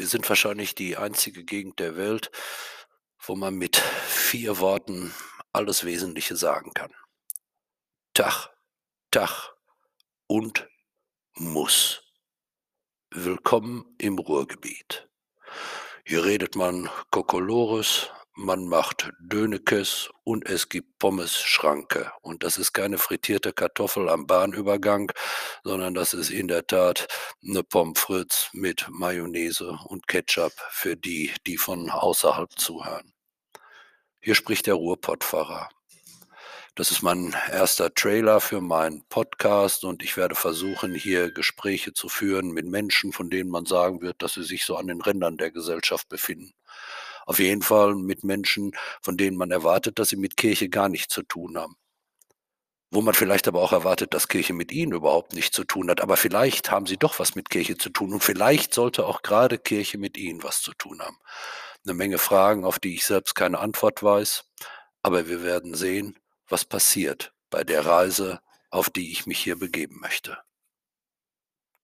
Wir sind wahrscheinlich die einzige Gegend der Welt, wo man mit 4 Worten alles Wesentliche sagen kann. Tag, Tag und Muss. Willkommen im Ruhrgebiet. Hier redet man Kokolores, man macht Dönekes und es gibt Pommes Schranke. Und das ist keine frittierte Kartoffel am Bahnübergang, sondern das ist in der Tat eine Pommes frites mit Mayonnaise und Ketchup für die, die von außerhalb zuhören. Hier spricht der Ruhrpottpfarrer. Das ist mein erster Trailer für meinen Podcast und ich werde versuchen, hier Gespräche zu führen mit Menschen, von denen man sagen wird, dass sie sich so an den Rändern der Gesellschaft befinden. Auf jeden Fall mit Menschen, von denen man erwartet, dass sie mit Kirche gar nichts zu tun haben. Wo man vielleicht aber auch erwartet, dass Kirche mit ihnen überhaupt nichts zu tun hat. Aber vielleicht haben sie doch was mit Kirche zu tun. Und vielleicht sollte auch gerade Kirche mit ihnen was zu tun haben. Eine Menge Fragen, auf die ich selbst keine Antwort weiß. Aber wir werden sehen, was passiert bei der Reise, auf die ich mich hier begeben möchte.